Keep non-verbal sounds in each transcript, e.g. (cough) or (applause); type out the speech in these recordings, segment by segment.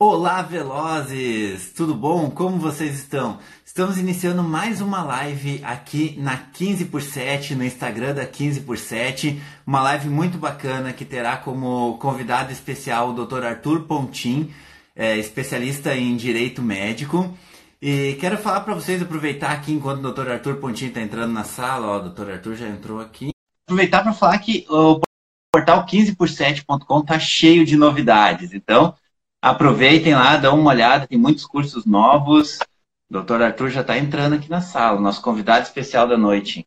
Olá, velozes! Tudo bom? Como vocês estão? Estamos iniciando mais uma live aqui na 15 por 7, no Instagram da 15 por 7. Uma live muito bacana que terá como convidado especial o Dr. Arthur Pontin, é, especialista em direito médico. E quero falar para vocês, aproveitar aqui enquanto o Dr. Arthur Pontin está entrando na sala, ó, o Dr. Arthur já entrou aqui. Aproveitar para falar que o portal 15por7.com está cheio de novidades. Então, aproveitem lá, dão uma olhada, tem muitos cursos novos. O doutor Arthur já está entrando aqui na sala, nosso convidado especial da noite.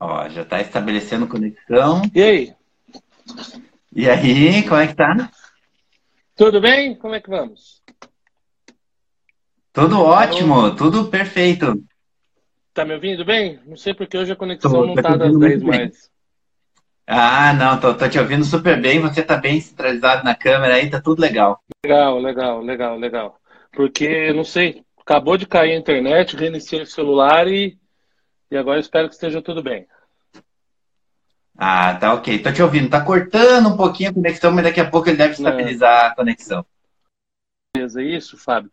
Ó, já está estabelecendo conexão. E aí? E aí, como é que tá? Tudo bem? Como é que vamos? Tudo ótimo, tudo perfeito. Tá me ouvindo bem? Não sei porque hoje a conexão tô, não tá das 10 mais. Ah, não, tô, tô, te ouvindo super bem, você tá bem centralizado na câmera aí, tá tudo legal. Legal, legal, legal, legal. Porque, não sei, acabou de cair a internet, reiniciei o celular e, e agora espero que esteja tudo bem. Ah, tá ok. Tô te ouvindo. Tá cortando um pouquinho a conexão, mas daqui a pouco ele deve estabilizar é. a conexão. Beleza, é isso, Fábio.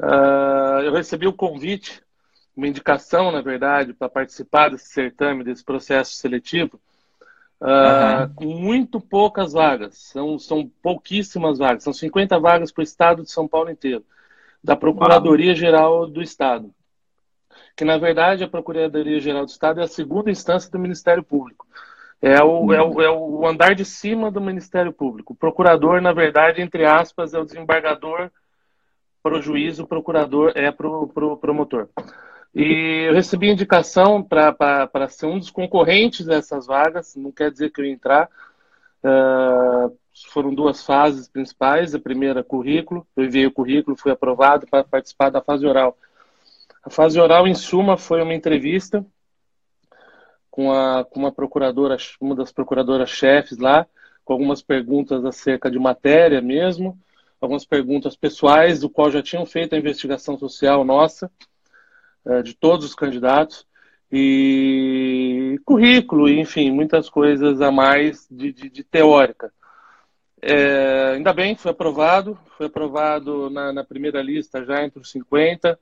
Uh, eu recebi o um convite, uma indicação, na verdade, para participar desse certame, desse processo seletivo, uh, com muito poucas vagas. São, são pouquíssimas vagas. São 50 vagas para o estado de São Paulo inteiro da Procuradoria-Geral do Estado. Que, na verdade, a Procuradoria-Geral do Estado é a segunda instância do Ministério Público. É o, é, o, é o andar de cima do Ministério Público. O procurador, na verdade, entre aspas, é o desembargador para o juiz, o procurador é para o pro, promotor. E eu recebi indicação para ser um dos concorrentes dessas vagas, não quer dizer que eu ia entrar. Uh, foram duas fases principais. A primeira, currículo. Eu enviei o currículo, fui aprovado para participar da fase oral. A fase oral, em suma, foi uma entrevista com, a, com uma procuradora, uma das procuradoras-chefes lá, com algumas perguntas acerca de matéria mesmo, algumas perguntas pessoais, do qual já tinham feito a investigação social nossa, de todos os candidatos, e currículo, enfim, muitas coisas a mais de, de, de teórica. É, ainda bem, foi aprovado, foi aprovado na, na, primeira lista já entre os 50.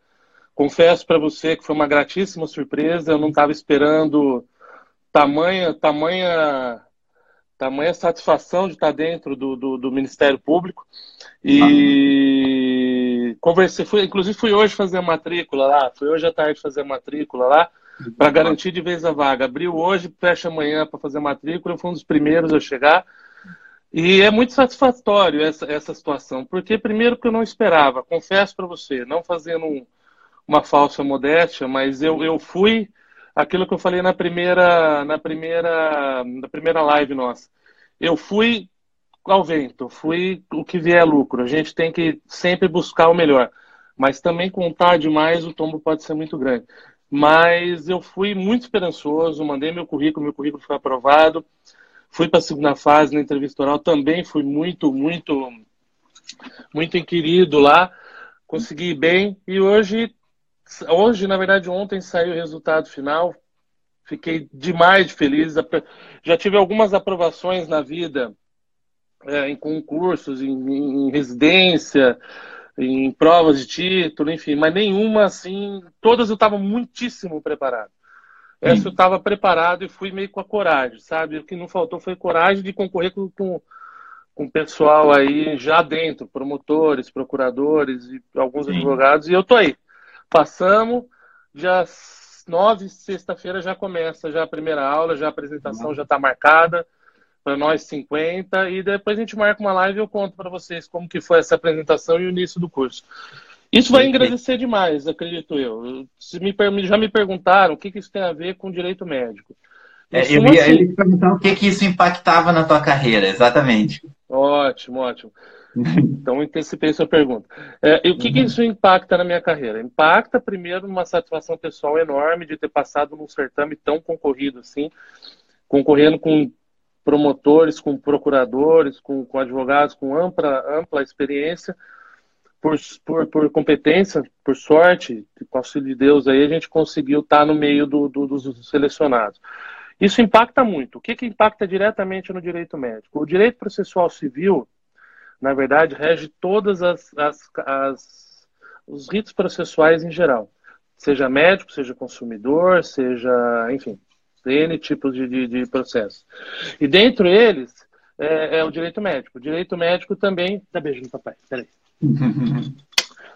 Confesso para você que foi uma gratíssima surpresa, eu não estava esperando tamanha, tamanha, tamanha satisfação de estar dentro do, do, do Ministério Público. E ah. conversei, fui, inclusive fui hoje fazer a matrícula lá, fui hoje à tarde fazer a matrícula lá, para garantir de vez a vaga. Abriu hoje, fecha amanhã para fazer a matrícula, eu fui um dos primeiros a chegar. E é muito satisfatório essa, essa situação, porque primeiro que eu não esperava, confesso para você, não fazendo um, uma falsa modéstia, mas eu, eu fui aquilo que eu falei na primeira, na primeira, na primeira live nossa. Eu fui ao vento, fui o que vier lucro. A gente tem que sempre buscar o melhor, mas também contar demais o tombo pode ser muito grande. Mas eu fui muito esperançoso, mandei meu currículo, meu currículo foi aprovado. Fui para a segunda fase na entrevista oral, também fui muito, muito, muito inquirido lá. Consegui bem e hoje, hoje na verdade ontem saiu o resultado final. Fiquei demais de feliz. Já tive algumas aprovações na vida é, em concursos, em, em residência, em provas de título, enfim, mas nenhuma assim. Todas eu estava muitíssimo preparado. Essa eu estava preparado e fui meio com a coragem, sabe? O que não faltou foi coragem de concorrer com, com, com o pessoal aí já dentro, promotores, procuradores e alguns Sim. advogados, e eu tô aí. Passamos, já nove, sexta-feira já começa já a primeira aula, já a apresentação uhum. já está marcada para nós 50 e depois a gente marca uma live e eu conto para vocês como que foi essa apresentação e o início do curso. Isso vai engrandecer demais, acredito eu. Se me, já me perguntaram o que, que isso tem a ver com direito médico. É, eu ia, assim... perguntar o que, que isso impactava na tua carreira, exatamente. Ótimo, ótimo. (laughs) Então, antecipei sua pergunta. É, e o que, uhum. que isso impacta na minha carreira? Impacta, primeiro, uma satisfação pessoal enorme de ter passado num certame tão concorrido assim, concorrendo com promotores, com procuradores, com, com advogados com ampla, ampla experiência, por, por, por competência, por sorte, com auxílio de Deus, aí a gente conseguiu estar no meio do, do, dos selecionados. Isso impacta muito. O que, que impacta diretamente no direito médico? O direito processual civil, na verdade, rege todas as, as, as os ritos processuais em geral, seja médico, seja consumidor, seja, enfim, N tipos de, de, de processos. E dentro eles é, é, o direito médico. O direito médico também. Dá beijo no papai, peraí. (laughs)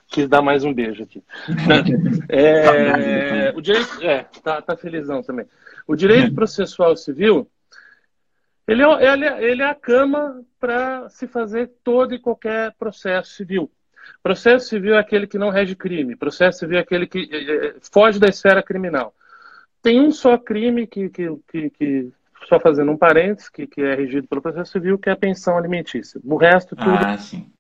Quis dar mais um beijo aqui. (laughs) É, o direito. É, tá, tá felizão também. O direito processual civil ele é, ele, é, ele é a cama para se fazer todo e qualquer processo civil. Processo civil é aquele que não rege crime. Processo civil é aquele que é, foge da esfera criminal. Tem um só crime que, que, que, que só fazendo um parênteses, que, que é regido pelo processo civil, que é a pensão alimentícia. O resto tudo. Ah, sim.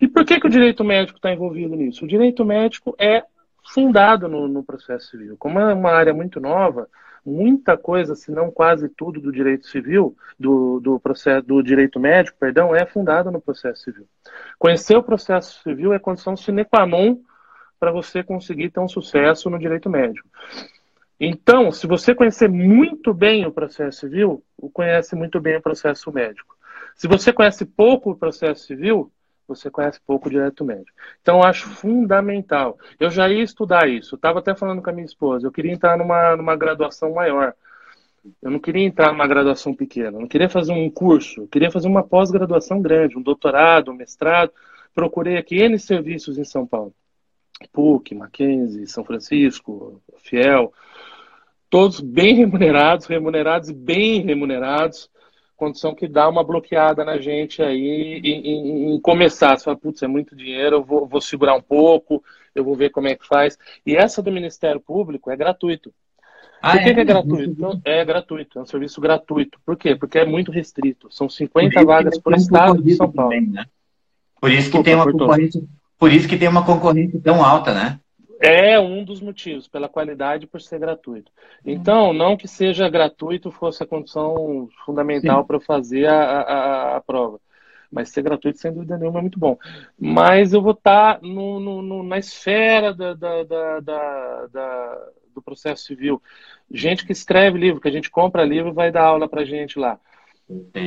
E por que, que o direito médico está envolvido nisso? O direito médico é fundado no, no processo civil. Como é uma área muito nova, muita coisa, se não quase tudo do direito civil, do, do processo do direito médico, perdão, é fundado no processo civil. Conhecer o processo civil é condição sine qua non para você conseguir ter um sucesso no direito médico. Então, se você conhecer muito bem o processo civil, conhece muito bem o processo médico. Se você conhece pouco o processo civil, você conhece pouco o direito médico. Então, eu acho fundamental. Eu já ia estudar isso. Estava até falando com a minha esposa. Eu queria entrar numa, numa graduação maior. Eu não queria entrar numa graduação pequena. Eu não queria fazer um curso. Eu queria fazer uma pós-graduação grande, um doutorado, um mestrado. Procurei aqui N serviços em São Paulo. PUC, Mackenzie, São Francisco, Fiel. Todos bem remunerados, remunerados e bem remunerados condição que dá uma bloqueada na gente aí em, em, em começar. Você fala, putz, é muito dinheiro, eu vou, vou, segurar um pouco, eu vou ver como é que faz. E essa do Ministério Público é gratuito. Ah, Por que é, que é gratuito? Então, é gratuito, é um serviço gratuito. Por quê? Porque é muito restrito. São 50 vagas por estado de São Paulo. Também, né? Por isso que Desculpa, tem uma concorrência, por isso que tem uma concorrência tão alta, né? É um dos motivos, pela qualidade por ser gratuito. Então, não que seja gratuito fosse a condição fundamental para fazer a, a, a, prova. Mas ser gratuito, sem dúvida nenhuma, é muito bom. Mas eu vou estar tá no, no, no, na esfera da, da, da, da, do processo civil. Gente que escreve livro, que a gente compra livro e vai dar aula para gente lá.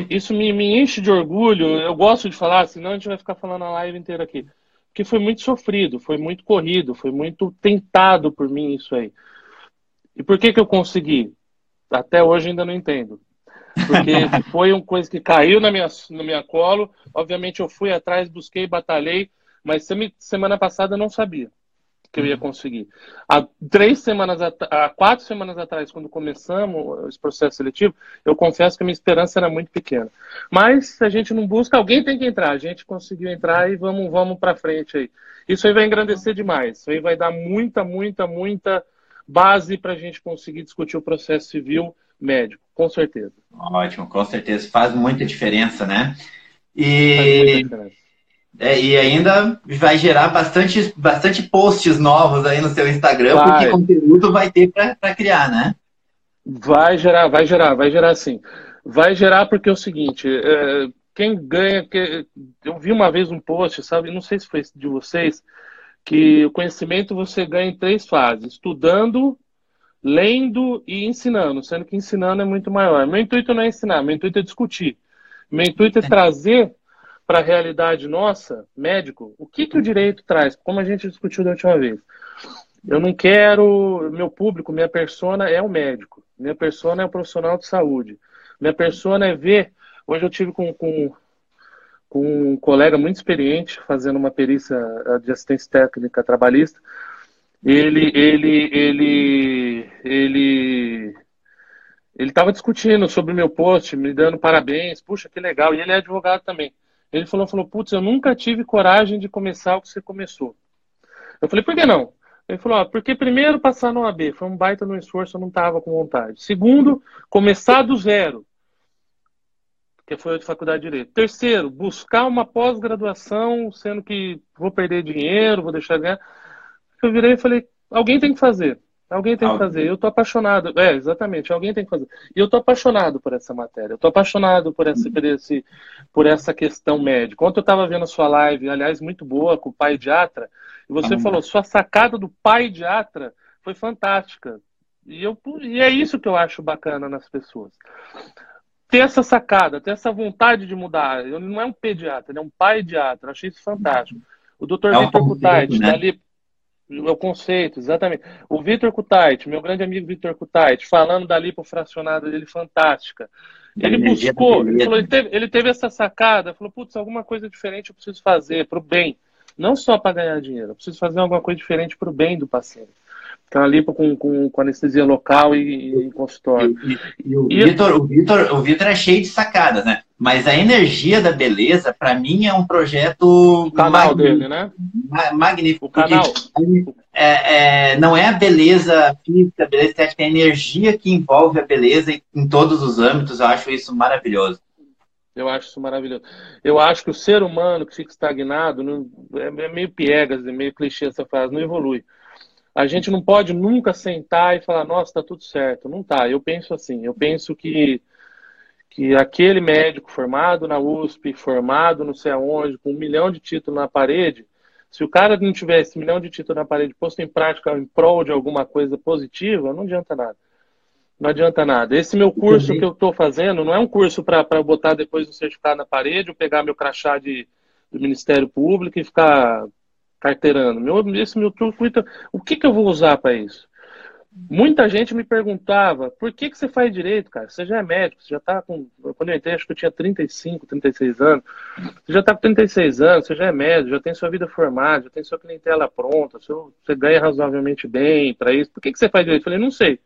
Isso me, me enche de orgulho. Eu gosto de falar, senão a gente vai ficar falando a live inteira aqui que foi muito sofrido, foi muito corrido, foi muito tentado por mim isso aí. E por que que eu consegui? Até hoje ainda não entendo. Porque (laughs) foi uma coisa que caiu na minha, no minha colo. Obviamente eu fui atrás, busquei, batalhei, mas semana passada eu não sabia que eu ia uhum. conseguir. Há três semanas, há quatro semanas atrás, quando começamos esse processo seletivo, eu confesso que a minha esperança era muito pequena. Mas a gente não busca, alguém tem que entrar. A gente conseguiu entrar e vamos, vamos para frente aí. Isso aí vai engrandecer demais. Isso aí vai dar muita, muita, muita base para a gente conseguir discutir o processo civil médico, com certeza. Ótimo, com certeza. Faz muita diferença, né? E... É, e ainda vai gerar bastante, bastante posts novos aí no seu Instagram, vai. porque conteúdo vai ter para criar, né? Vai gerar, vai gerar, vai gerar sim. Vai gerar porque é o seguinte, é, quem ganha. Que, eu vi uma vez um post, sabe? Não sei se foi de vocês, que o conhecimento você ganha em três fases: estudando, lendo e ensinando, sendo que ensinando é muito maior. Meu intuito não é ensinar, meu intuito é discutir. Meu intuito é, é. trazer para a realidade nossa, médico, o que, que o direito traz? Como a gente discutiu da última vez. Eu não quero. Meu público, minha persona é o médico. Minha persona é o profissional de saúde. Minha persona é ver. Hoje eu tive com, com, com um colega muito experiente fazendo uma perícia de assistência técnica trabalhista. Ele, ele, ele, ele, ele estava discutindo sobre o meu post, me dando parabéns. Puxa, que legal. E ele é advogado também. Ele falou, falou, putz, eu nunca tive coragem de começar o que você começou. Eu falei, por que não? Ele falou, ah, porque primeiro passar no AB foi um baita no esforço, eu não estava com vontade. Segundo, começar do zero, que foi de faculdade de direito. Terceiro, buscar uma pós-graduação, sendo que vou perder dinheiro, vou deixar de ganhar. Eu virei e falei, alguém tem que fazer. Alguém tem que fazer. Eu tô apaixonado. É, exatamente. Alguém tem que fazer. E eu tô apaixonado por essa matéria. Eu tô apaixonado por essa, por esse, por essa questão médica. Ontem eu estava vendo a sua live, aliás, muito boa, com o pai diatra, e você ah, falou, sua sacada do pai diatra foi fantástica. E, eu, e é isso que eu acho bacana nas pessoas. ter essa sacada, ter essa vontade de mudar. Ele não é um pediatra, ele é um pediatra. Eu achei isso fantástico. O doutor é um Vitor Kutait, né? ali. É o conceito, exatamente. O Vitor Kutait, meu grande amigo Vitor Kutait, falando da lipofracionada dele fantástica. Ele buscou, ele, falou, ele, teve, ele teve essa sacada, falou, putz, alguma coisa diferente eu preciso fazer para o bem. Não só para ganhar dinheiro, eu preciso fazer alguma coisa diferente para o bem do paciente. Então, ali com, com, com anestesia local e, e consultório. E, e, e o Vitor é cheio de sacadas, né? Mas a energia da beleza, para mim, é um projeto. O canal dele, né? Magnífico. O canal. É, é, não é a beleza física, a beleza estética, é a energia que envolve a beleza em todos os âmbitos. Eu acho isso maravilhoso. Eu acho isso maravilhoso. Eu acho que o ser humano que fica estagnado, não, é, é meio piegas, é meio clichê essa frase, não evolui. A gente não pode nunca sentar e falar, nossa, tá tudo certo. Não tá. Eu penso assim, eu penso que, que aquele médico formado na USP, formado não sei aonde, com um milhão de títulos na parede, se o cara não tivesse um milhão de títulos na parede posto em prática em prol de alguma coisa positiva, não adianta nada. Não adianta nada. Esse meu curso que eu estou fazendo não é um curso para botar depois o certificado na parede, ou pegar meu crachá de, do Ministério Público e ficar carteirando. Meu, esse meu curso, o que, que eu vou usar para isso? Muita gente me perguntava, por que, que você faz direito, cara? Você já é médico, você já está com. Quando eu entrei, acho que eu tinha 35, 36 anos. Você já está com 36 anos, você já é médico, já tem sua vida formada, já tem sua clientela pronta, você ganha razoavelmente bem para isso. Por que, que você faz direito? Eu falei, não sei.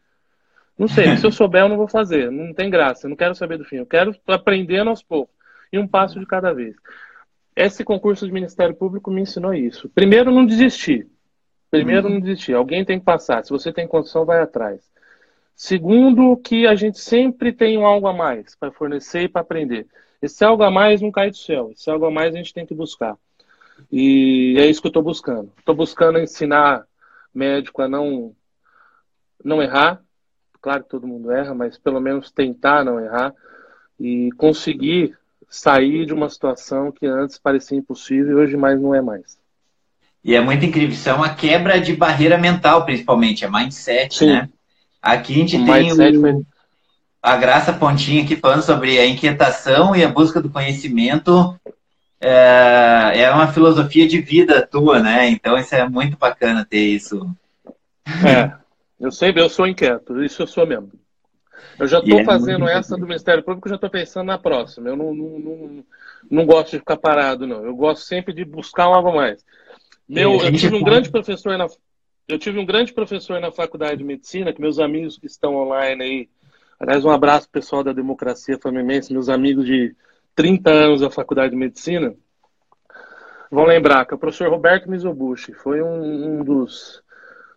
Não sei, se eu souber, eu não vou fazer. Não tem graça, eu não quero saber do fim. Eu quero aprender aos poucos. E um passo de cada vez. Esse concurso de Ministério Público me ensinou isso. Primeiro, não desistir. Primeiro, não desistir. Alguém tem que passar. Se você tem condição, vai atrás. Segundo, que a gente sempre tem algo a mais para fornecer e para aprender. Esse algo a mais não cai do céu. Esse algo a mais a gente tem que buscar. E é isso que eu estou buscando. Estou buscando ensinar médico a não, não errar, Claro que todo mundo erra, mas pelo menos tentar não errar e conseguir sair de uma situação que antes parecia impossível e hoje mais não é mais. E é muito incrível, isso é uma quebra de barreira mental, principalmente, é mindset, Sim. né? Aqui a gente o tem o, a Graça Pontinha aqui falando sobre a inquietação e a busca do conhecimento. É, é uma filosofia de vida tua, né? Então isso é muito bacana ter isso. É, eu sei, eu sou inquieto, isso eu sou mesmo. Eu já estou é fazendo essa do Ministério Público, já estou pensando na próxima. Eu não, não, não, não, gosto de ficar parado, não. Eu gosto sempre de buscar algo mais. Meu, eu tive um grande professor na, eu tive um grande professor na faculdade de medicina, que meus amigos que estão online aí, aliás, um abraço pessoal da Democracia Famimense, meus amigos de 30 anos da faculdade de medicina, vão lembrar que o professor Roberto Mizobushi foi um, um dos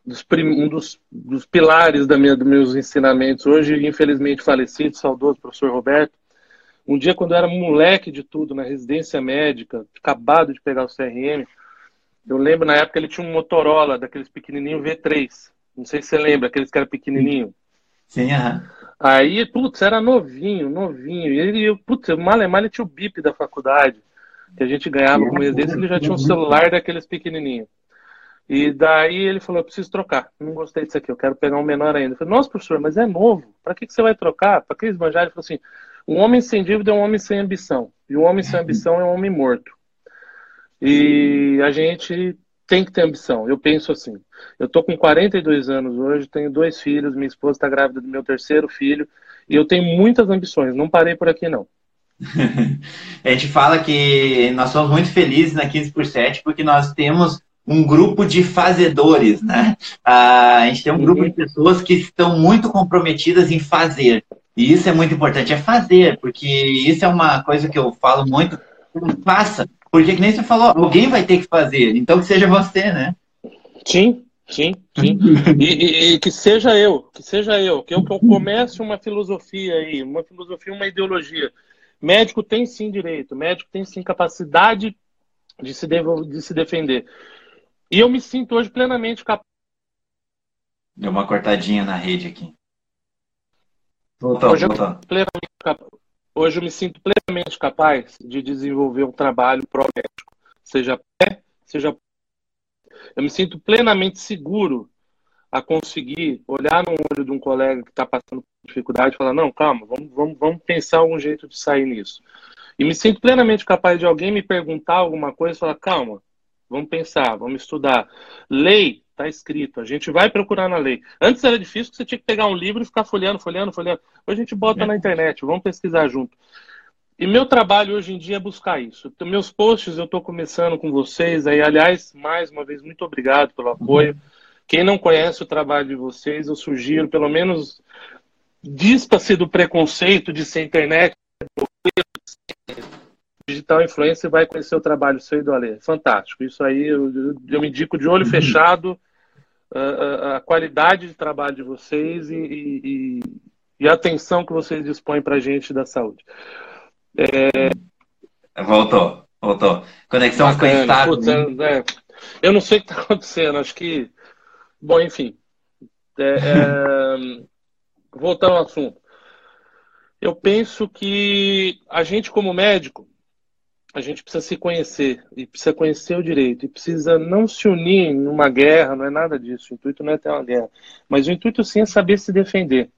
dos, um dos, dos, pilares da minha, dos meus ensinamentos. Hoje, infelizmente falecido, saudoso professor Roberto. Um dia, quando eu era moleque de tudo, na residência médica, acabado de pegar o CRM, eu lembro na época ele tinha um Motorola, daqueles pequenininho V3. Não sei se você lembra, aqueles que eram pequenininho. Sim, aham. Aí, putz, era novinho, novinho. E ele, putz, mal é mal ele tinha o BIP da faculdade, que a gente ganhava com residência, ele já tinha um celular daqueles pequenininhos. E daí ele falou: eu preciso trocar. Não gostei disso aqui, eu quero pegar um menor ainda. Eu falei: nossa, professor, mas é novo. Para que, que você vai trocar? Para que esbanjar? Ele falou assim: um homem sem dívida é um homem sem ambição. E um homem sem ambição é um homem morto. E a gente tem que ter ambição. Eu penso assim. Eu tô com 42 anos hoje, tenho dois filhos, minha esposa está grávida do meu terceiro filho. E eu tenho muitas ambições. Não parei por aqui, não. (laughs) a gente fala que nós somos muito felizes na 15 por 7 porque nós temos um grupo de fazedores, né? A gente tem um grupo de pessoas que estão muito comprometidas em fazer. E isso é muito importante, é fazer, porque isso é uma coisa que eu falo muito. Faça, porque que nem você falou, alguém vai ter que fazer, então que seja você, né? Sim, sim, sim. (laughs) e, e, e, que seja eu, que seja eu, que eu, que eu comece uma filosofia aí, uma filosofia, uma ideologia. Médico tem sim direito, médico tem sim capacidade de se, de se defender. E eu me sinto hoje plenamente capaz. Deu uma cortadinha na rede aqui. Voltou, hoje, voltou. Eu, hoje eu me sinto plenamente capaz de desenvolver um trabalho pró-médico, seja pé, seja. Eu me sinto plenamente seguro a conseguir olhar no olho de um colega que está passando por dificuldade e falar, não, calma, vamos, vamos, vamos pensar algum jeito de sair nisso. E me sinto plenamente capaz de alguém me perguntar alguma coisa e falar, calma, vamos pensar, vamos estudar. Lei está escrito, a gente vai procurar na lei. Antes era difícil, você tinha que pegar um livro e ficar folheando, folheando, folheando. Hoje a gente bota é. na internet, vamos pesquisar junto. E meu trabalho hoje em dia é buscar isso. Então, meus posts eu estou começando com vocês. Aí, aliás, mais uma vez, muito obrigado pelo apoio. Uhum. Quem não conhece o trabalho de vocês, eu sugiro, pelo menos, dispa-se do preconceito de ser internet. Digital influencer vai conhecer o trabalho seu e do Ale. Fantástico. Isso aí eu, eu me indico de olho uhum. fechado a, qualidade de trabalho de vocês e, e, e a atenção que vocês dispõem para a gente da saúde. É... Voltou, voltou. Conexão ficou instável. É, eu não sei o que está acontecendo, acho que. Bom, enfim. É, é, (laughs) voltando ao assunto. Eu penso que a gente, como médico, a gente precisa se conhecer e precisa conhecer o direito e precisa não se unir em uma guerra, não é nada disso. O intuito não é ter uma guerra, mas o intuito sim é saber se defender.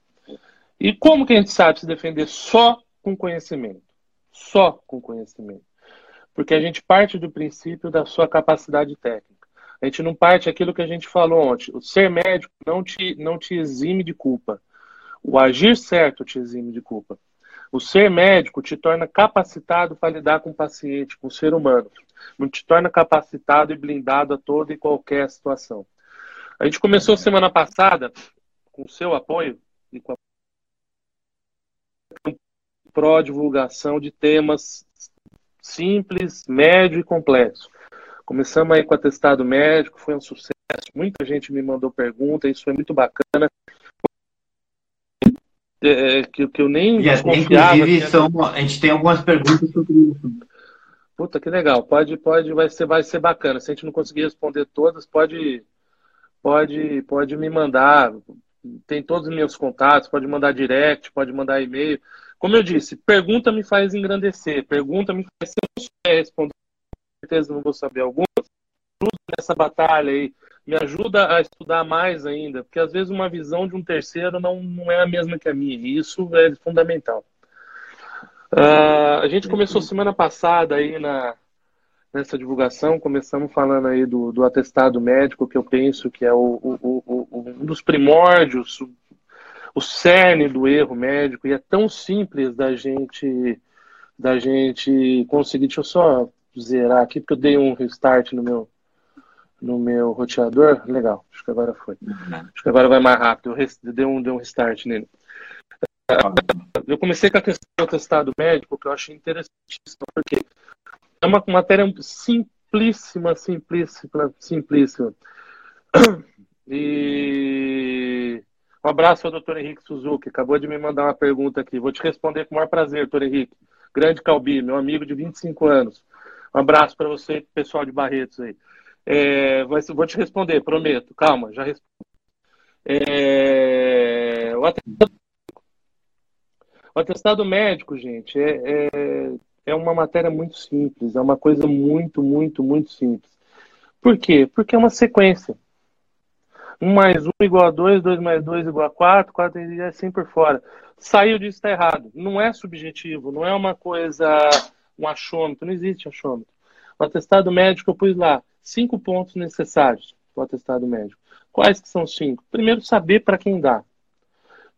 E como que a gente sabe se defender? Só com conhecimento só com conhecimento. Porque a gente parte do princípio da sua capacidade técnica. A gente não parte aquilo que a gente falou ontem. O ser médico não te, não te exime de culpa. O agir certo te exime de culpa. O ser médico te torna capacitado para lidar com o paciente, com o ser humano. Não te torna capacitado e blindado a toda e qualquer situação. A gente começou semana passada, com o seu apoio e com a pró-divulgação de temas simples, médio e complexo. Começamos aí com o atestado médico, foi um sucesso. Muita gente me mandou pergunta, isso foi muito bacana. É, é que, que eu nem e. Inclusive, são, a gente tem algumas perguntas sobre isso. Puta, que legal. Pode, pode, vai ser, vai ser bacana. Se a gente não conseguir responder todas, pode, pode, pode me mandar. Tem todos os meus contatos, pode mandar direct, pode mandar e-mail. Como eu disse, pergunta me faz engrandecer, pergunta me faz se eu souber responder, com certeza não vou saber algumas. Ajuda nessa batalha aí, me ajuda a estudar mais ainda, porque às vezes uma visão de um terceiro não, não é a mesma que a minha, e isso é fundamental. Uh, a gente começou semana passada aí na, nessa divulgação, começamos falando aí do, do atestado médico, que eu penso que é o, o, o, um dos primórdios, o cerne do erro médico e é tão simples da gente da gente conseguir. Deixa eu só zerar aqui porque eu dei um restart no meu no meu roteador. Legal, acho que agora foi. Acho que agora vai mais rápido. Eu dei um, dei um restart nele. Eu comecei com a questão do testado médico, que eu achei interessantíssimo, porque é uma matéria simplíssima, simplíssima, simplíssima. E um abraço ao doutor Henrique Suzuki, acabou de me mandar uma pergunta aqui. Vou te responder com o maior prazer, doutor Henrique. Grande Calbi, meu amigo de 25 anos. Um abraço para você pessoal de Barretos aí. É, vou te responder, prometo. Calma, já respondo. É, o, atestado, médico, gente, é, é, é uma matéria muito simples, é uma coisa muito, muito, muito simples. Por quê? Porque é uma sequência. 1 mais 1 igual a 2, 2 mais 2 igual a 4, 4 é assim por fora. Saiu disso, está errado. Não é subjetivo, não é uma coisa, um achômetro, não existe achômetro. O atestado médico eu pus lá, cinco pontos necessários para o atestado médico. Quais que são os cinco? Primeiro, saber para quem dá.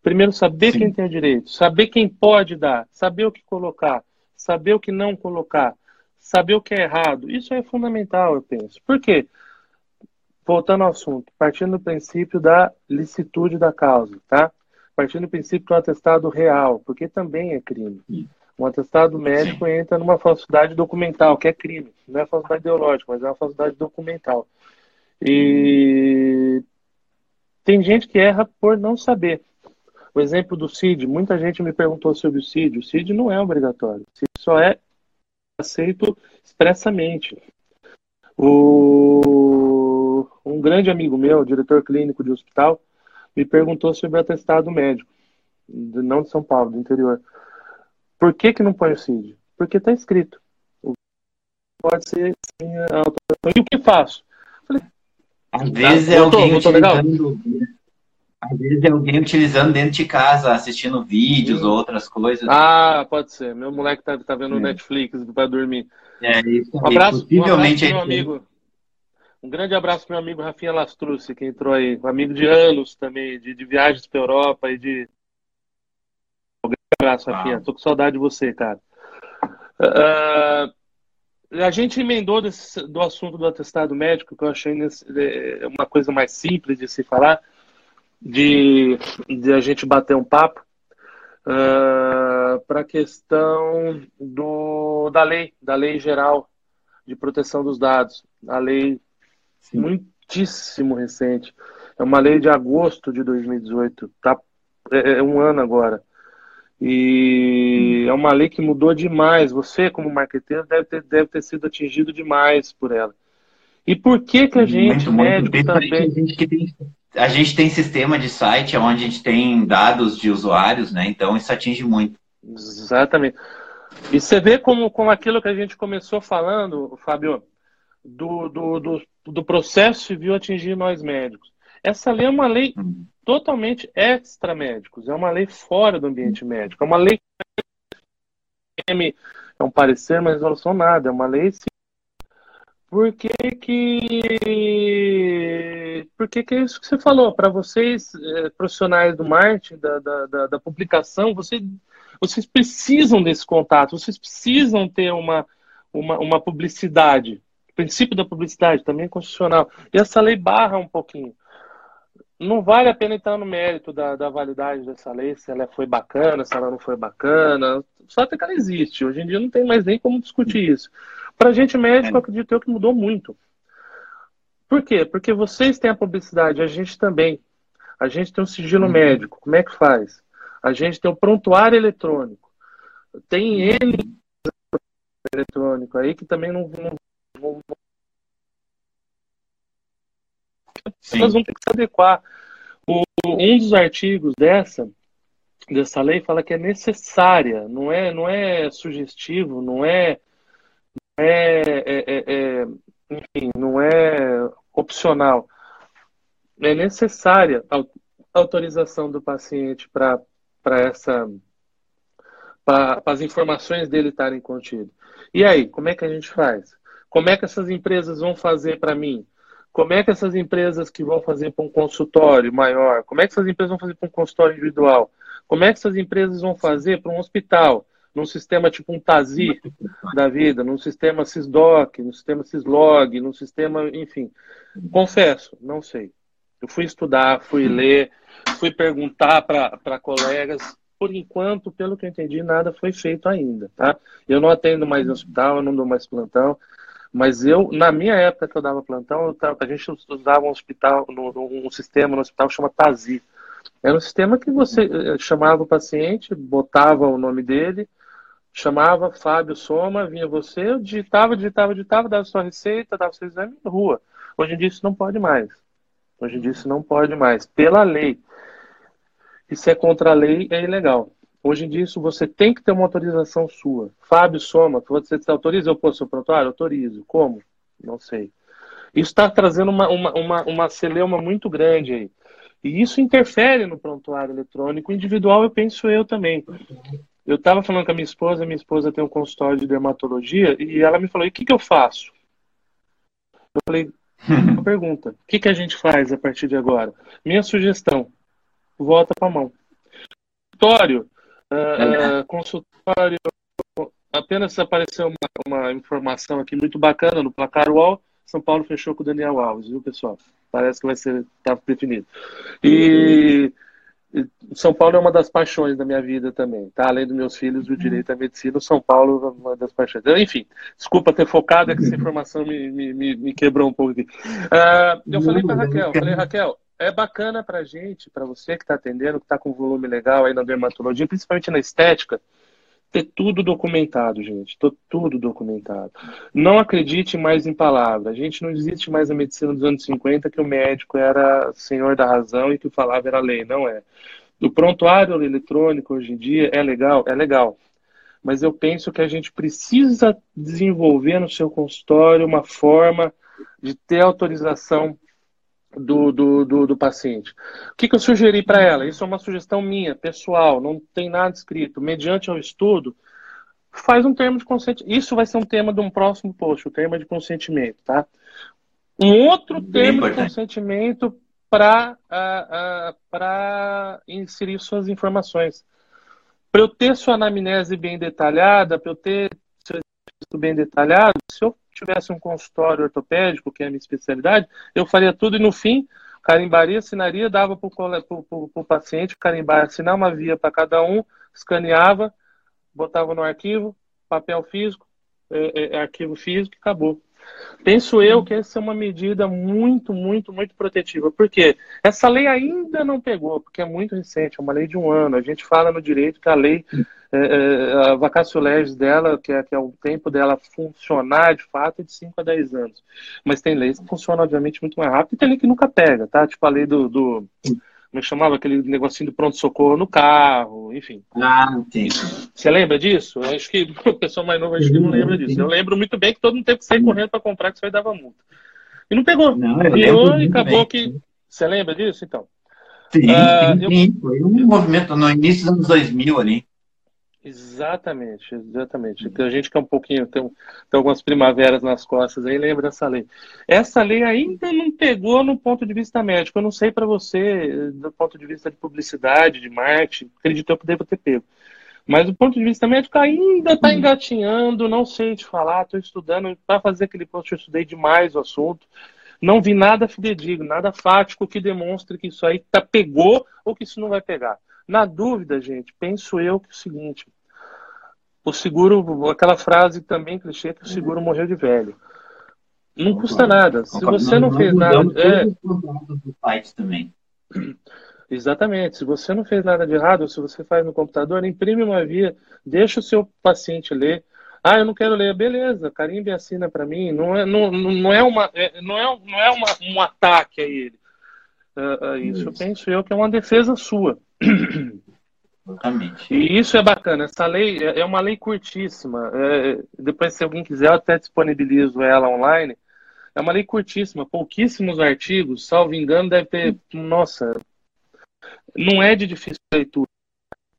Primeiro, saber Sim. quem tem direito, saber quem pode dar, saber o que colocar, saber o que não colocar, saber o que é errado. Isso é fundamental, eu penso. Por quê? voltando ao assunto, partindo do princípio da licitude da causa, tá? Partindo do princípio do atestado real, porque também é crime. Um atestado médico entra numa falsidade documental, que é crime. Não é falsidade ideológica, mas é uma falsidade documental. E tem gente que erra por não saber. O exemplo do CID, muita gente me perguntou sobre o CID. O CID não é obrigatório. O CID só é aceito expressamente. O, um grande amigo meu, diretor clínico de hospital, me perguntou sobre o atestado médico, não de São Paulo, do interior. Por que, que não põe o CID? Porque está escrito. Pode ser sim a autorização. E o que faço? Falei, Às vezes é voltou, alguém legal? Às vezes é alguém utilizando dentro de casa, assistindo vídeos ou outras coisas. Ah, pode ser. Meu moleque tá, tá vendo é. Netflix para dormir. É isso. Um abraço, Possivelmente um abraço meu amigo. Um grande abraço pro meu amigo Rafinha Lastrucci, que entrou aí. Um amigo de anos também, de, de viagens para Europa e de. Abraço, Rafinha. Tô com saudade de você, cara. Uh, a gente emendou desse, do assunto do atestado médico, que eu achei nesse, é, uma coisa mais simples de se falar de, de a gente bater um papo uh, ah, para a questão do, da lei, da lei geral de proteção dos dados, a lei Sim. muitíssimo recente, é uma lei de agosto de 2018, tá? É, é um ano agora. E é uma lei que mudou demais. Você, como marqueteiro, deve ter, deve ter sido atingido demais por ela. E por que que a gente, muito, médico, muito. também... A gente que tem a gente tem sistema de site onde a gente tem dados de usuários, né? Então isso atinge muito. Exatamente. E você vê como, como aquilo que a gente começou falando, Fábio, do, do, do, do processo civil atingir nós médicos. Essa lei é uma lei uhum. Totalmente extra médicos, é uma lei fora do ambiente médico, é uma lei é um parecer, mas não são nada, é uma lei por que que, por que, que é isso que você falou? Para vocês, é, profissionais do marketing, da, da, da, da publicação, vocês, vocês precisam desse contato, vocês precisam ter uma, uma, uma publicidade. O princípio da publicidade também é constitucional. E essa lei barra um pouquinho. Não vale a pena entrar no mérito da, da validade dessa lei, se ela foi bacana, se ela não foi bacana. Só até que ela existe. Hoje em dia não tem mais nem como discutir isso. Para a gente médico, acredito eu que mudou muito. Por quê? Porque vocês têm a publicidade, a gente também. A gente tem um sigilo uhum. médico. Como é que faz? A gente tem o prontuário eletrônico. Tem N eletrônico aí que também não, não, não nós vamos ter que se adequar. O, um dos artigos dessa dessa lei fala que é necessária, não é não é sugestivo, não é é, é, é, é, enfim, não é opcional. É necessária a autorização do paciente para essa para as informações dele estarem contidas. E aí, como é que a gente faz? Como é que essas empresas vão fazer para mim? Como é que essas empresas que vão fazer para um consultório maior? Como é que essas empresas vão fazer para um consultório individual? Como é que essas empresas vão fazer para um hospital? num sistema tipo um TASI da vida, num sistema SysDoc, num sistema SysLog, num sistema, enfim. Confesso, não sei. Eu fui estudar, fui ler, fui perguntar para colegas. Por enquanto, pelo que eu entendi, nada foi feito ainda, tá? Eu não atendo mais no hospital, eu não dou mais plantão, mas eu, na minha época que eu dava plantão, a gente usava um hospital, um sistema no hospital que chama TASI. Era um sistema que você eh, chamava o paciente, botava o nome dele, chamava Fábio Soma, vinha você, eu digitava, digitava, digitava, dava sua receita, dava seu exame rua. Hoje em dia isso não pode mais. Hoje em dia isso não pode mais, pela lei. E se é contra a lei, é ilegal. Hoje em dia isso você tem que ter uma autorização sua. Fábio Soma, você se autoriza eu posso seu prontuário? Autorizo. Como? Não sei. Isso está trazendo uma, uma, uma, uma celeuma muito grande aí. E isso interfere no prontuário eletrônico individual, eu penso eu também. Eu estava falando com a minha esposa, minha esposa tem um consultório de dermatologia, e ela me falou: e o que, que eu faço? Eu falei: uma (laughs) pergunta: o que, que a gente faz a partir de agora? Minha sugestão: volta para a mão. Consultório, uh, uh, consultório, apenas apareceu uma, uma, informação aqui muito bacana no placar UOL. São Paulo fechou com o Daniel Alves, viu, pessoal? Parece que vai ser, tá definido. E são Paulo é uma das paixões da minha vida também, tá? Além dos meus filhos, o direito à medicina, São Paulo é uma das paixões. Enfim, desculpa ter focado, é que essa (laughs) informação me, me, me quebrou um pouco aqui. Uh, eu falei para Raquel, falei, Raquel, é bacana para gente, para você que está atendendo, que está com volume legal aí na dermatologia, principalmente na estética, ter tudo documentado, gente. Tô tudo documentado. Não acredite mais em palavras. A gente não existe mais a medicina dos anos 50 que o médico era senhor da razão e que falava era lei. Não é. O prontuário eletrônico hoje em dia é legal? É legal. Mas eu penso que a gente precisa desenvolver no seu consultório uma forma de ter autorização do, do, do, do paciente. O que, que eu sugeri para ela? Isso é uma sugestão minha, pessoal, não tem nada escrito. Mediante o estudo, faz um termo de consentimento. Isso vai ser um tema de um próximo post, o termo de consentimento, tá? Um outro termo de consentimento para uh, uh, inserir suas informações. Para eu ter sua anamnese bem detalhada, para eu ter seu bem detalhado, se eu tivesse um consultório ortopédico, que é a minha especialidade, eu faria tudo e no fim carimbaria, assinaria, dava para o paciente carimbar, assinar uma via para cada um, escaneava, botava no arquivo, papel físico, é, é, arquivo físico acabou. Penso eu que essa é uma medida muito, muito, muito protetiva. Por quê? Essa lei ainda não pegou, porque é muito recente, é uma lei de um ano. A gente fala no direito que a lei, é, é, a vacatio legis dela, que é, que é o tempo dela funcionar de fato, é de 5 a 10 anos. Mas tem leis que funcionam, obviamente, muito mais rápido e tem lei que nunca pega, tá? Tipo a lei do, do como é chamava aquele negocinho do pronto-socorro no carro, enfim. Ah, sim. Você lembra disso? Eu acho que (laughs) o pessoal mais novo acho que não lembra disso. Eu lembro muito bem que todo mundo teve que sair correndo para comprar, que isso aí dava multa. E não pegou. Não, Virou e acabou bem. que. Você lembra disso, então? Sim, uh, sim, sim. Foi um movimento no início dos anos 2000 ali. Exatamente, exatamente. A gente que é um pouquinho, tem, tem algumas primaveras nas costas aí, lembra dessa lei. Essa lei ainda não pegou no ponto de vista médico. Eu não sei para você, do ponto de vista de publicidade, de marketing, acredito eu que deva ter pego. Mas do ponto de vista médico ainda está engatinhando, não sei te falar, estou estudando, para fazer aquele post eu estudei demais o assunto. Não vi nada fidedigno, nada fático que demonstre que isso aí tá, pegou ou que isso não vai pegar. Na dúvida, gente, penso eu que é o seguinte: o seguro, aquela frase também clichê que o seguro morreu de velho. Não custa nada. Se você não, fez nada. É... (clears throat) Exatamente. Se você não fez nada de errado, se você faz no computador, imprime uma via, deixa o seu paciente ler. Ah, eu não quero ler. Beleza, carimbe e assina para mim. Não é, não, não é, uma, é, não é, não é uma, um ataque a ele. Uh, uh, isso, isso eu penso eu que é uma defesa sua. (clears throat) Exatamente. E isso é bacana. Essa lei é, é uma lei curtíssima. É, depois, se alguém quiser, eu até disponibilizo ela online. É uma lei curtíssima, pouquíssimos artigos, salvo engano, deve ter. Nossa, não é de difícil leitura.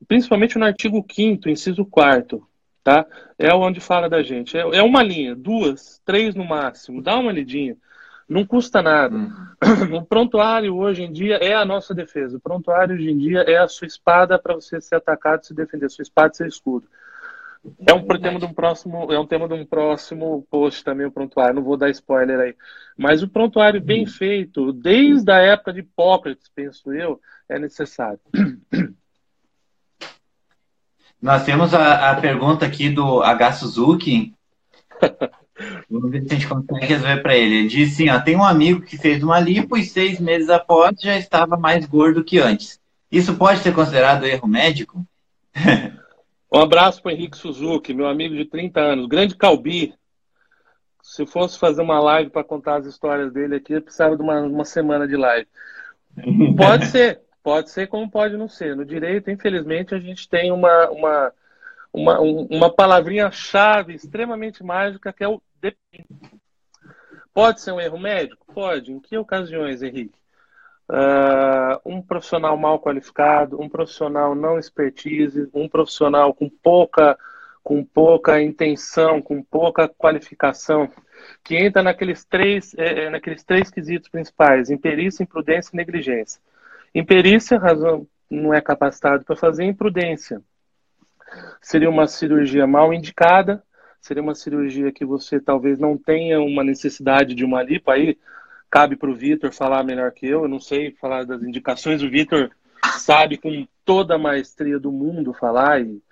Principalmente no artigo 5, inciso 4, tá? É onde fala da gente. É, é uma linha, duas, três no máximo. Dá uma lidinha. Não custa nada. Uhum. (coughs) O prontuário hoje em dia é a nossa defesa. O prontuário hoje em dia é a sua espada para você ser atacado, se defender, sua espada e seu escudo. É um tema de um próximo, é um tema de um próximo post também o prontuário. Não vou dar spoiler aí, mas o prontuário bem uhum. feito, desde a época de Hipócrates, penso eu, é necessário. Nós temos a, a pergunta aqui do H Suzuki. (laughs) Vamos ver se a gente consegue resolver para ele. Ele diz assim: ó, tem um amigo que fez uma lipo e seis meses após já estava mais gordo que antes. Isso pode ser considerado erro médico? (laughs) um abraço para Henrique Suzuki, meu amigo de 30 anos, grande Calbi. Se fosse fazer uma live para contar as histórias dele aqui, eu precisava de uma, uma semana de live. Pode (laughs) ser, pode ser como pode não ser. No direito, infelizmente, a gente tem uma, uma uma, uma palavrinha-chave extremamente mágica que é o depende. Pode ser um erro médico? Pode. Em que ocasiões, Henrique? Uh, um profissional mal qualificado, um profissional não expertise, um profissional com pouca, com pouca intenção, com pouca qualificação, que entra naqueles três, é, é naqueles três quesitos principais: imperícia, imprudência e negligência. Imperícia, razão não é capacitado para fazer, imprudência seria uma cirurgia mal indicada, seria uma cirurgia que você talvez não tenha uma necessidade de uma lipo. Aí cabe para o Vitor falar melhor que eu, eu não sei falar das indicações, o Vitor sabe com toda a maestria do mundo falar e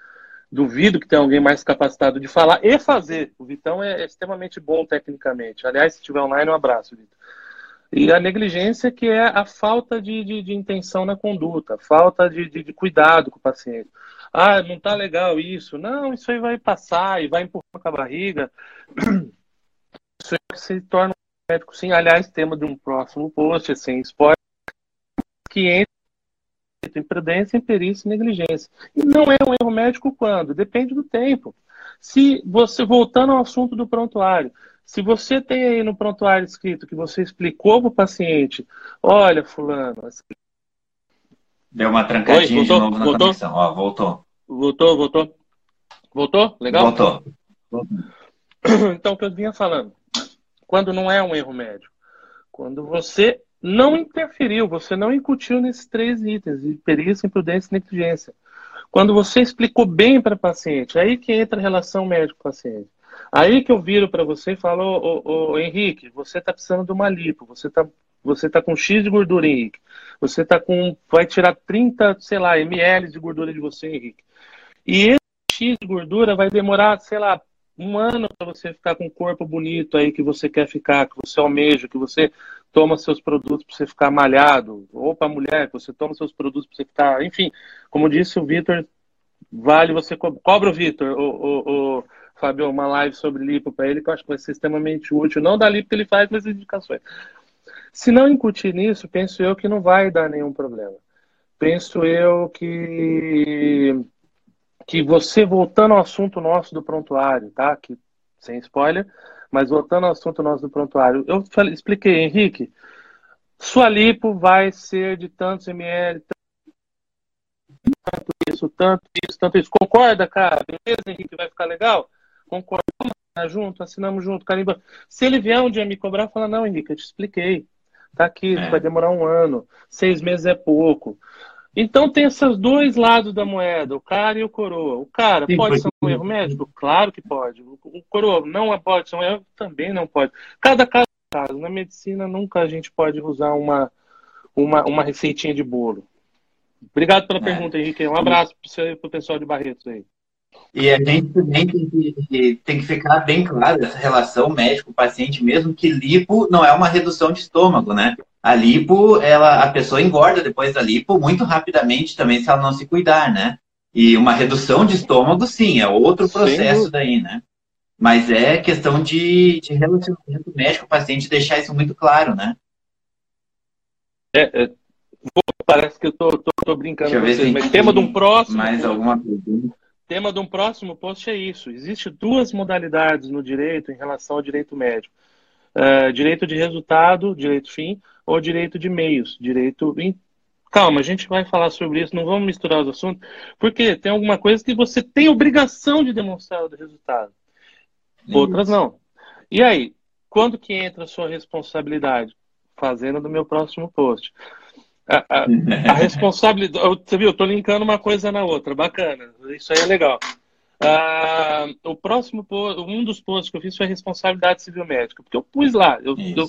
duvido que tenha alguém mais capacitado de falar e fazer. O Vitão é extremamente bom tecnicamente. Aliás, se estiver online, um abraço, Vitor. E a negligência, que é a falta de, de, de intenção na conduta, falta de, de, de cuidado com o paciente ah, não tá legal isso. Não, isso aí vai passar e vai empurrar com a barriga. (clears throat) Isso aí se torna um médico, sim. Aliás, tema de um próximo post, assim, spoiler, que entra imprudência, imperícia e negligência. E não é um erro médico quando? Depende do tempo. Se você, voltando ao assunto do prontuário, Se você tem aí no prontuário escrito que você explicou para o paciente, olha, fulano. Deu uma trancadinha Oi, voltou, de novo na voltou? conexão. Ó, voltou. Voltou, voltou. Voltou? Legal? Voltou. (clears throat) Então, o que eu vinha falando, quando não é um erro médico, quando você não interferiu, você não incutiu nesses três itens, de perícia, imprudência e negligência. Quando você explicou bem para o paciente, aí que entra a relação médico-paciente. Aí que eu viro para você e falo, ô, ô, ô, Henrique, você está precisando de uma lipo, você está você tá com X de gordura, Henrique. Você tá com. Vai tirar 30, sei lá, ml de gordura de você, Henrique. E esse X de gordura vai demorar, sei lá, um ano para você ficar com um corpo bonito aí que você quer ficar, que você almeja, que você toma seus produtos para você ficar malhado, ou para mulher, que você toma seus produtos para você ficar, enfim, como disse o Vitor, vale você co cobra o Vitor, o, o, o, Fábio, uma live sobre lipo para ele que eu acho que vai ser extremamente útil, não da lipo que ele faz, mas indicações. Se não incutir nisso, penso eu que não vai dar nenhum problema. Penso eu que que você, voltando ao assunto nosso do prontuário, tá? Que, sem spoiler, mas voltando ao assunto nosso do prontuário, eu falei, expliquei, Henrique, sua lipo vai ser de tantos ml, tanto isso, tanto isso, tanto isso. Concorda, cara? Beleza, Henrique? Vai ficar legal? Concorda? Vamos junto, assinamos junto, carimba. Se ele vier um dia me cobrar, fala, não, Henrique, eu te expliquei. Tá aqui, é. vai demorar um ano, seis meses é pouco. Então tem esses dois lados da moeda, o cara e o coroa. O cara Sim, pode ser um erro médico? Claro que pode. O coroa não pode ser um erro? Também não pode. Cada caso é caso. Na medicina nunca a gente pode usar uma, uma, uma receitinha de bolo. Obrigado pela é. pergunta, Henrique. Um abraço para o pessoal de Barretos aí. E a gente também tem que, tem que ficar bem claro essa relação médico-paciente, mesmo que lipo não é uma redução de estômago, né? A lipo, ela, a pessoa engorda depois da lipo muito rapidamente também se ela não se cuidar, né? E uma redução de estômago, sim, é outro processo daí, né? Mas é questão de, de relacionamento médico-paciente deixar isso muito claro, né? É, é, parece que eu tô, tô, tô brincando com vocês, mas tema de um próximo. Mais alguma pergunta? Tema de um próximo post é isso. Existem duas modalidades no direito em relação ao direito médico. Uh, direito de resultado, direito fim, ou direito de meios, direito... Em... Calma, a gente vai falar sobre isso, não vamos misturar os assuntos, porque tem alguma coisa que você tem obrigação de demonstrar o resultado. Outras não. E aí, quando que entra a sua responsabilidade? Fazendo do meu próximo post. A, a, a responsabilidade. Você viu, eu tô linkando uma coisa na outra, bacana. Isso aí é legal. Ah, o próximo, um dos posts que eu fiz foi a responsabilidade civil médica, porque eu pus lá, eu, eu,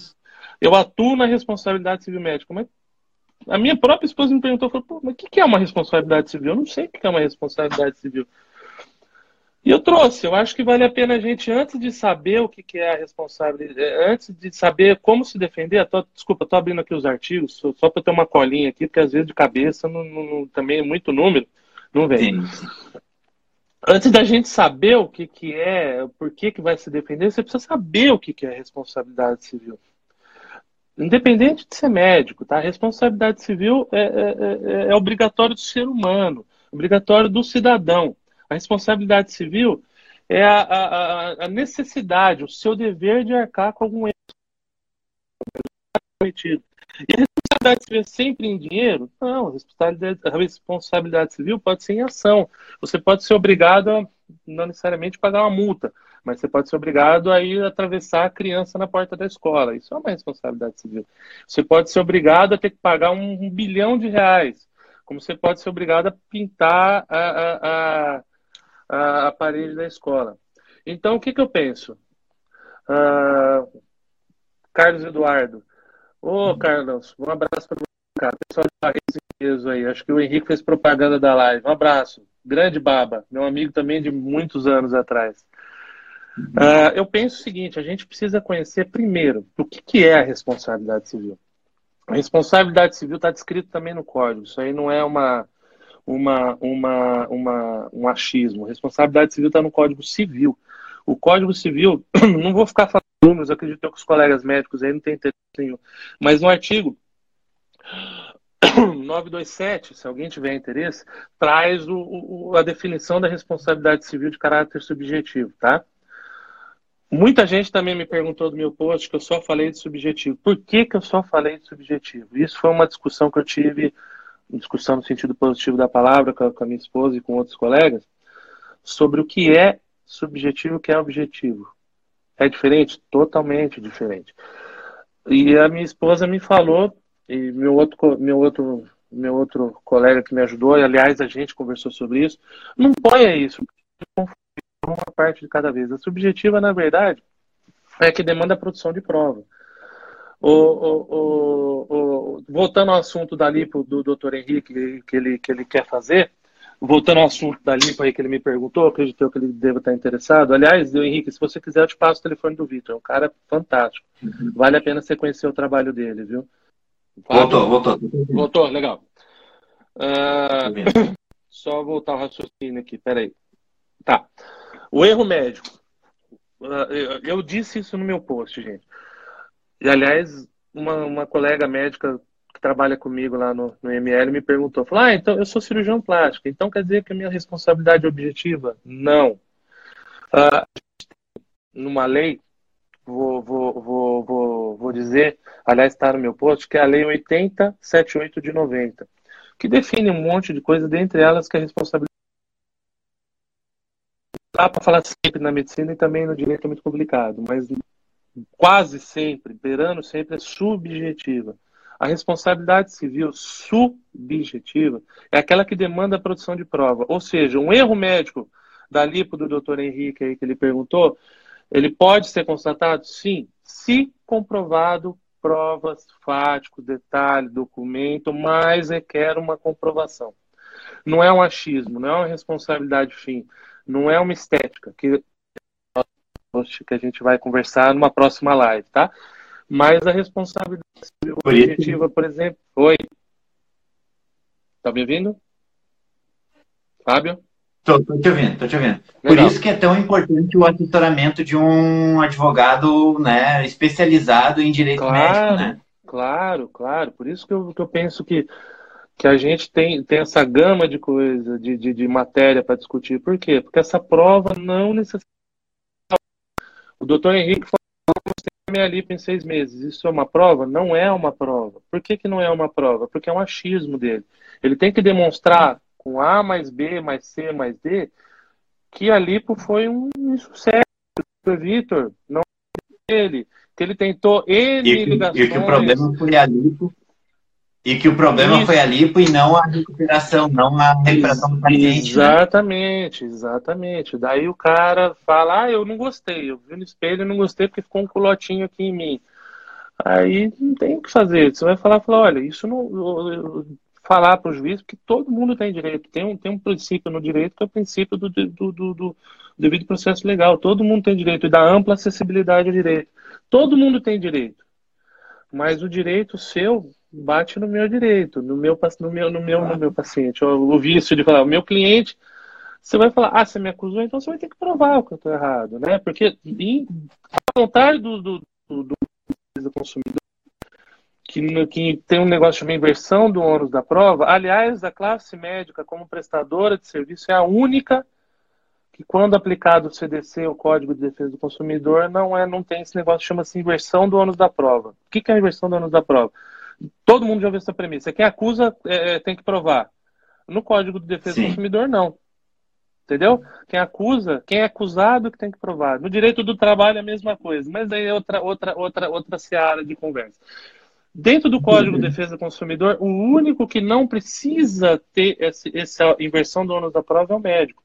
eu, atuo na responsabilidade civil médica, mas a minha própria esposa me perguntou, falou, mas o que é uma responsabilidade civil? Eu não sei o que é uma responsabilidade civil. E eu trouxe, eu acho que vale a pena a gente, antes de saber o que, que é a responsabilidade, é, antes de saber como se defender, tô, desculpa, estou abrindo aqui os artigos, só, só para ter uma colinha aqui, porque às vezes de cabeça não, não, também é muito número, não vem. Sim. Antes da gente saber o que, que é, por que, que vai se defender, você precisa saber o que, que é responsabilidade civil. Independente de ser médico, tá? A responsabilidade civil é, é, é, é obrigatório do ser humano, obrigatório do cidadão. A responsabilidade civil é a, a, a necessidade, o seu dever de arcar com algum erro cometido. E a responsabilidade civil é sempre em dinheiro? Não, a responsabilidade, civil pode ser em ação. Você pode ser obrigado a não necessariamente pagar uma multa, mas você pode ser obrigado a ir atravessar a criança na porta da escola. Isso é uma responsabilidade civil. Você pode ser obrigado a ter que pagar um, bilhão de reais, como você pode ser obrigado a pintar a, a a, a parede da escola. Então, o que, que eu penso? Uh, Carlos Eduardo. Ô, oh, Carlos, um abraço para cara. Pessoal de Barreiros aí. Acho que o Henrique fez propaganda da live. Um abraço. Grande baba. Meu amigo também de muitos anos atrás. Uh, eu penso o seguinte: a gente precisa conhecer primeiro o que, que é a responsabilidade civil. A responsabilidade civil está descrito também no código. Isso aí não é uma, uma, uma, uma, um achismo. Responsabilidade civil está no Código Civil. O Código Civil, (clears throat) não vou ficar falando números, acredito que os colegas médicos aí não têm interesse nenhum, mas no artigo (clears throat) 927, se alguém tiver interesse, traz o, o, a definição da responsabilidade civil de caráter subjetivo, tá? Muita gente também me perguntou do meu post que eu só falei de subjetivo. Por que, que eu só falei de subjetivo? Isso foi uma discussão que eu tive, discussão no sentido positivo da palavra, com a, minha esposa e com outros colegas, sobre o que é subjetivo e o que é objetivo. É diferente? Totalmente diferente. E a minha esposa me falou, e meu outro, meu outro, meu outro colega que me ajudou, e aliás a gente conversou sobre isso, não ponha isso uma parte de cada vez. A subjetiva, na verdade, é que demanda a produção de prova. O, o, o, voltando ao assunto da lipo do Dr. Henrique, que ele, que ele quer fazer, voltando ao assunto da lipo aí que ele me perguntou, acredito que ele deva estar interessado. Aliás, Henrique, se você quiser, eu te passo o telefone do Vitor. É um cara fantástico. Vale a pena você conhecer o trabalho dele, viu? Voltou, voltou. Voltou, legal. Uh, (coughs) só voltar o raciocínio aqui, peraí. Tá. O erro médico. Ah, eu disse isso no meu post, gente. E, aliás, uma, uma colega médica que trabalha comigo lá no, no ML me perguntou, falou, ah, então eu sou cirurgião plástico, então quer dizer que a minha responsabilidade é objetiva? Não. Uh, numa lei, vou, vou, vou, vou, vou dizer, aliás está no meu post, que é a lei 8078 de 90, que define um monte de coisa, dentre elas que a responsabilidade dá para falar sempre na medicina e também no direito é muito complicado, mas quase sempre, beirando sempre, é subjetiva. A responsabilidade civil subjetiva é aquela que demanda a produção de prova. Ou seja, um erro médico da lipo do doutor Henrique aí que ele perguntou, ele pode ser constatado? Sim, se comprovado provas, fáticos, detalhe, documento, mas requer uma comprovação. Não é um achismo, não é uma responsabilidade fim não é uma estética, que, que a gente vai conversar numa próxima live, tá? Mas a responsabilidade objetiva, por exemplo. Oi. Tá me ouvindo? Fábio? Tô, tô te ouvindo, tô te ouvindo. Legal. Por isso que é tão importante o assessoramento de um advogado né, especializado em direito claro, médico, né? Claro, claro. Por isso que eu, que eu penso que que a gente tem, tem essa gama de coisa, de, de, de matéria para discutir. Por quê? Porque essa prova não necessariamente. O doutor Henrique falou que você minha lipo em seis meses. Isso é uma prova? Não é uma prova. Por que, que não é uma prova? Porque é um achismo dele. Ele tem que demonstrar com A mais B mais C mais D que a lipo foi um sucesso. Vitor, não ele. Que ele tentou N e, ligações. E que o problema foi a lipo e que o problema Isso. foi a lipo e não a recuperação, não a recuperação do paciente. Né? Exatamente, né? exatamente. Daí o cara fala, ah, eu não gostei, eu vi no espelho e não gostei porque ficou um culotinho aqui em mim. Aí não tem o que fazer. Você vai falar, falar olha, isso não. Falar para o juiz, porque todo mundo tem direito. Tem um, tem um princípio no direito que é o princípio do, do, do, do devido processo legal. Todo mundo tem direito e da ampla acessibilidade ao direito. Todo mundo tem direito. Mas o direito seu bate no meu direito, no meu, no meu, no meu, no meu paciente. O, vício de falar, o meu cliente, você vai falar, ah, você me acusou, então você vai ter que provar que eu estou errado, né? Porque em, a vontade do, do, do, do consumidor que, que, tem um negócio de inversão do ônus da prova. Aliás, a classe médica, como prestadora de serviço, é a única que, quando aplicado o CDC, o Código de Defesa do Consumidor, não é, não tem esse negócio chama-se inversão do ônus da prova. O que, que é a inversão do ônus da prova? Todo mundo já ouviu essa premissa. Quem acusa é, é, tem que provar. No Código de Defesa Sim. do Consumidor, não. Entendeu? Quem acusa, quem é acusado que tem que provar. No direito do trabalho é a mesma coisa, mas aí é outra, outra, outra, outra seara de conversa. Dentro do Código de Defesa do Consumidor, o único que não precisa ter esse, essa inversão do ônus da prova é o médico.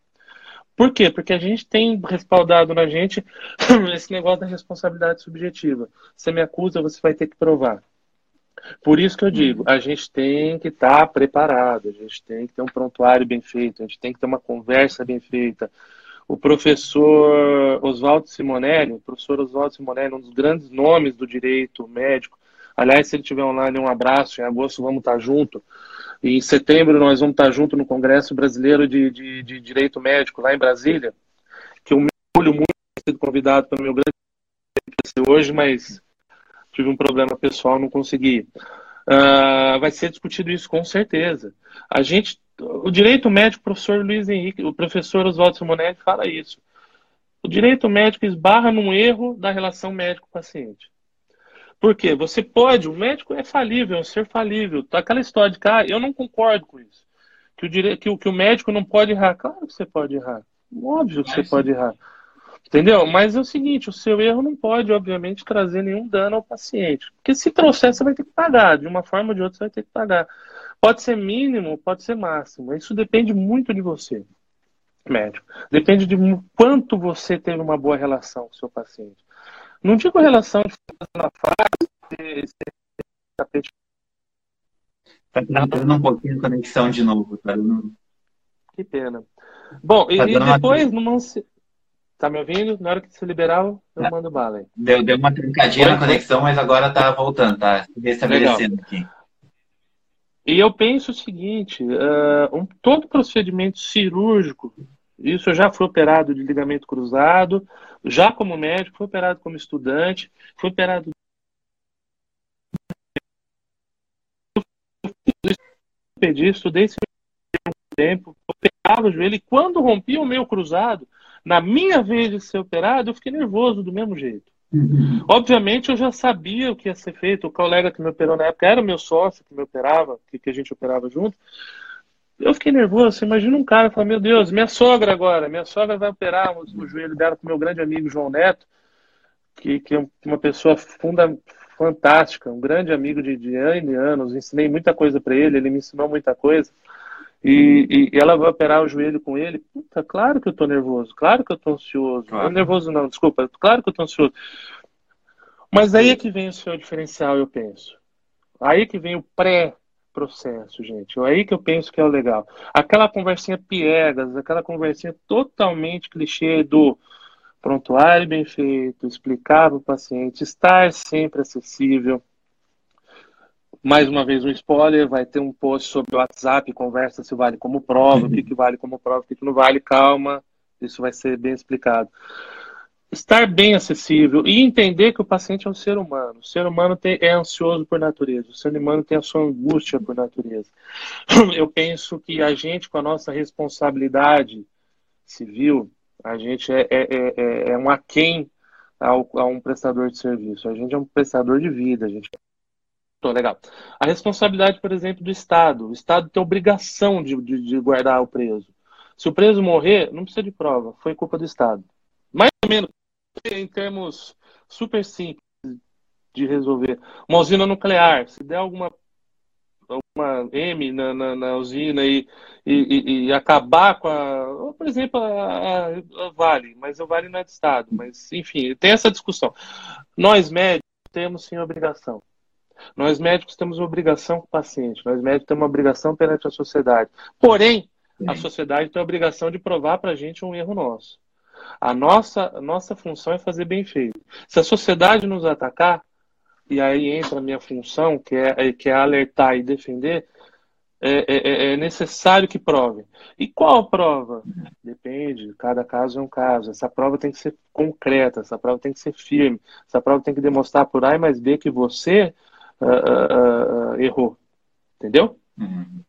Por quê? Porque a gente tem respaldado na gente (clears throat) esse negócio da responsabilidade subjetiva. Você me acusa, você vai ter que provar. Por isso que eu digo, a gente tem que estar tá preparado, a gente tem que ter um prontuário bem feito, a gente tem que ter uma conversa bem feita. O professor Oswaldo Simonelli, o professor Oswaldo Simonelli, um dos grandes nomes do direito médico. Aliás, se ele estiver online, um abraço. Em agosto vamos estar junto. E em setembro nós vamos estar junto no Congresso Brasileiro de, de, de Direito Médico, lá em Brasília. Que eu me orgulho muito de ter sido convidado pelo meu grande hoje, mas tive um problema pessoal, não consegui. Uh, vai ser discutido isso com certeza. A gente, o direito médico, o professor Luiz Henrique, o professor Oswaldo Simonelli fala isso. O direito médico esbarra num erro da relação médico-paciente. Por quê? Você pode, o médico é falível, é um ser falível. Tá aquela história de cara, eu não concordo com isso. Que o, dire... que, o, que o médico não pode errar. Claro que você pode errar. Óbvio que você pode errar. Entendeu? Mas é o seguinte, o seu erro não pode, obviamente, trazer nenhum dano ao paciente. Porque se trouxer, você vai ter que pagar. De uma forma ou de outra, você vai ter que pagar. Pode ser mínimo, pode ser máximo. Isso depende muito de você, médico. Depende de quanto você teve uma boa relação com o seu paciente. Não digo relação de na fase, tapete. Tá dando um pouquinho de conexão de novo, tá. Que pena. Bom, tá e, depois, uma... numa... Tá me ouvindo? Na hora que se liberar, eu é. mando bala aí. Deu, deu uma trincadinha na conexão, mas agora tá voltando, tá restabelecendo Legal. aqui. E eu penso o seguinte: uh, um, todo procedimento cirúrgico, isso eu já fui operado de ligamento cruzado, já como médico, fui operado como estudante, fui operado pedi, estudei esse tempo, operava o joelho e quando rompi o meu cruzado, na minha vez de ser operado, eu fiquei nervoso do mesmo jeito. Uhum. Obviamente eu já sabia o que ia ser feito. O colega que me operou na época era meu sócio que me operava, que, que a gente operava junto. Eu fiquei nervoso. Você imagina um cara falar: Meu Deus, minha sogra agora, minha sogra vai operar o, o joelho dela com meu grande amigo João Neto, que, que é uma pessoa funda, fantástica, um grande amigo de, de anos. Ensinei muita coisa para ele, ele me ensinou muita coisa. E, e, ela vai operar o joelho com ele. Puta, claro que eu tô nervoso, claro que eu tô ansioso. Claro. Não é nervoso, não, desculpa, claro que eu tô ansioso. Mas aí é que vem o seu diferencial, eu penso. Aí que vem o pré-processo, gente. Aí que eu penso que é o legal. Aquela conversinha piegas, aquela conversinha totalmente clichê do prontuário bem feito, explicar para o paciente, estar sempre acessível, mais uma vez um spoiler, vai ter um post sobre o WhatsApp, conversa se vale como prova, o que, que vale como prova, o que, que não vale, calma, isso vai ser bem explicado. Estar bem acessível e entender que o paciente é um ser humano. O ser humano tem, é ansioso por natureza, o ser humano tem a sua angústia por natureza. (clears throat) Eu penso que a gente, com a nossa responsabilidade civil, a gente é, é, é, é um aquém ao, a um prestador de serviço. A gente é um prestador de vida, a gente Tô, legal. A responsabilidade, por exemplo, do Estado. O Estado tem obrigação de, de, de, guardar o preso. Se o preso morrer, não precisa de prova. Foi culpa do Estado. Mais ou menos, em termos super simples de resolver. Uma usina nuclear, se der alguma, alguma M na, na, na usina e, e, e, acabar com a. Por exemplo, a, a, Vale, mas o Vale não é de Estado. Mas, enfim, tem essa discussão. Nós, médicos, temos sim obrigação. Nós médicos temos uma obrigação com o paciente, nós médicos temos uma obrigação perante a sociedade. Porém, a sociedade tem a obrigação de provar para a gente um erro nosso. A nossa, a nossa função é fazer bem feito. Se a sociedade nos atacar, e aí entra a minha função, que é, que é alertar e defender, é, é, é, é necessário que prove. E qual prova? Depende, cada caso é um caso. Essa prova tem que ser concreta, essa prova tem que ser firme, essa prova tem que demonstrar por A mais B que você uh, uh, errou. Entendeu? Uhum.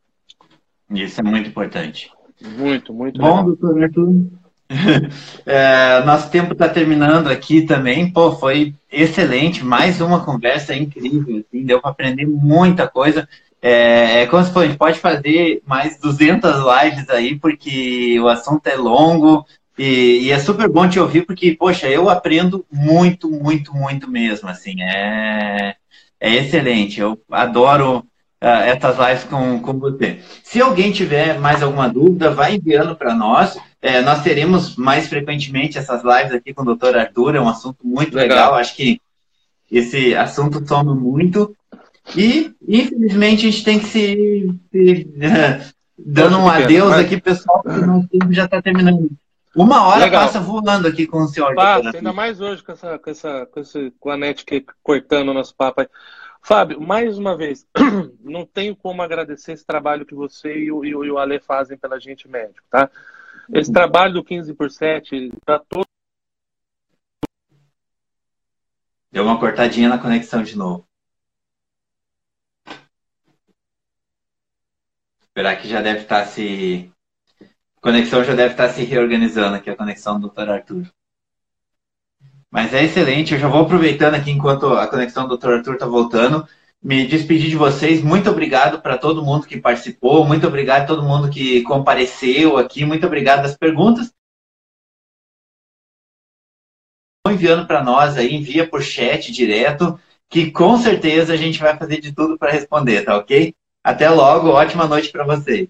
Isso é muito importante. Muito, muito Bom, legal. doutor Arthur. (laughs) é, nosso tempo está terminando aqui também. Pô, foi excelente. Mais uma conversa incrível. Assim, deu para aprender muita coisa. É, é como se fosse, a gente pode fazer mais 200 lives aí, porque o assunto é longo e, e, é super bom te ouvir, porque, poxa, eu aprendo muito, muito, muito mesmo, assim, é, é excelente. Eu adoro uh, essas lives com, com você. Se alguém tiver mais alguma dúvida, vai enviando para nós. É, nós teremos mais frequentemente essas lives aqui com o doutor Arthur. É um assunto muito legal. legal. Acho que esse assunto toma muito. E, infelizmente, a gente tem que se, se (laughs) dando um adeus aqui, pessoal, porque o tempo já está terminando. Uma hora Legal. passa voando aqui com o senhor. Passa, ainda mais hoje com essa, com essa, com esse, net que cortando o nosso papo aí. Fábio, mais uma vez, (clears throat) não tenho como agradecer esse trabalho que você e o, e o, Ale fazem pela gente médico, tá? Esse trabalho do 15 por 7 para todo. Deu uma cortadinha na conexão de novo. Esperar que já deve estar se a conexão já deve estar se reorganizando aqui, a conexão do Dr. Arthur. Mas é excelente. Eu já vou aproveitando aqui enquanto a conexão do Dr. Arthur está voltando. Me despedir de vocês. Muito obrigado para todo mundo que participou. Muito obrigado a todo mundo que compareceu aqui. Muito obrigado das perguntas. Enviando para nós aí, envia por chat direto, que com certeza a gente vai fazer de tudo para responder, tá ok? Até logo, ótima noite para vocês.